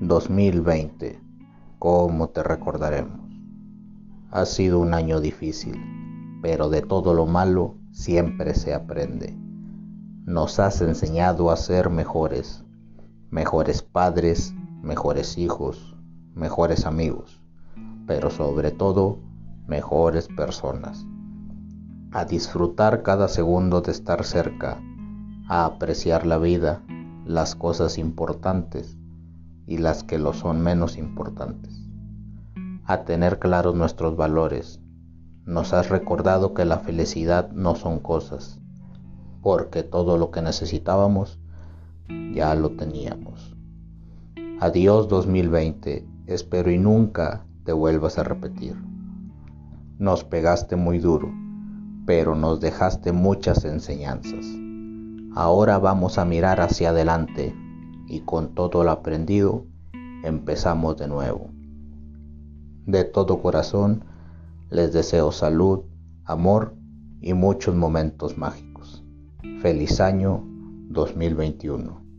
2020, ¿cómo te recordaremos? Ha sido un año difícil, pero de todo lo malo siempre se aprende. Nos has enseñado a ser mejores, mejores padres, mejores hijos, mejores amigos, pero sobre todo mejores personas. A disfrutar cada segundo de estar cerca, a apreciar la vida, las cosas importantes y las que lo son menos importantes. A tener claros nuestros valores. Nos has recordado que la felicidad no son cosas, porque todo lo que necesitábamos ya lo teníamos. Adiós 2020, espero y nunca te vuelvas a repetir. Nos pegaste muy duro, pero nos dejaste muchas enseñanzas. Ahora vamos a mirar hacia adelante y con todo lo aprendido empezamos de nuevo. De todo corazón les deseo salud, amor y muchos momentos mágicos. Feliz año 2021.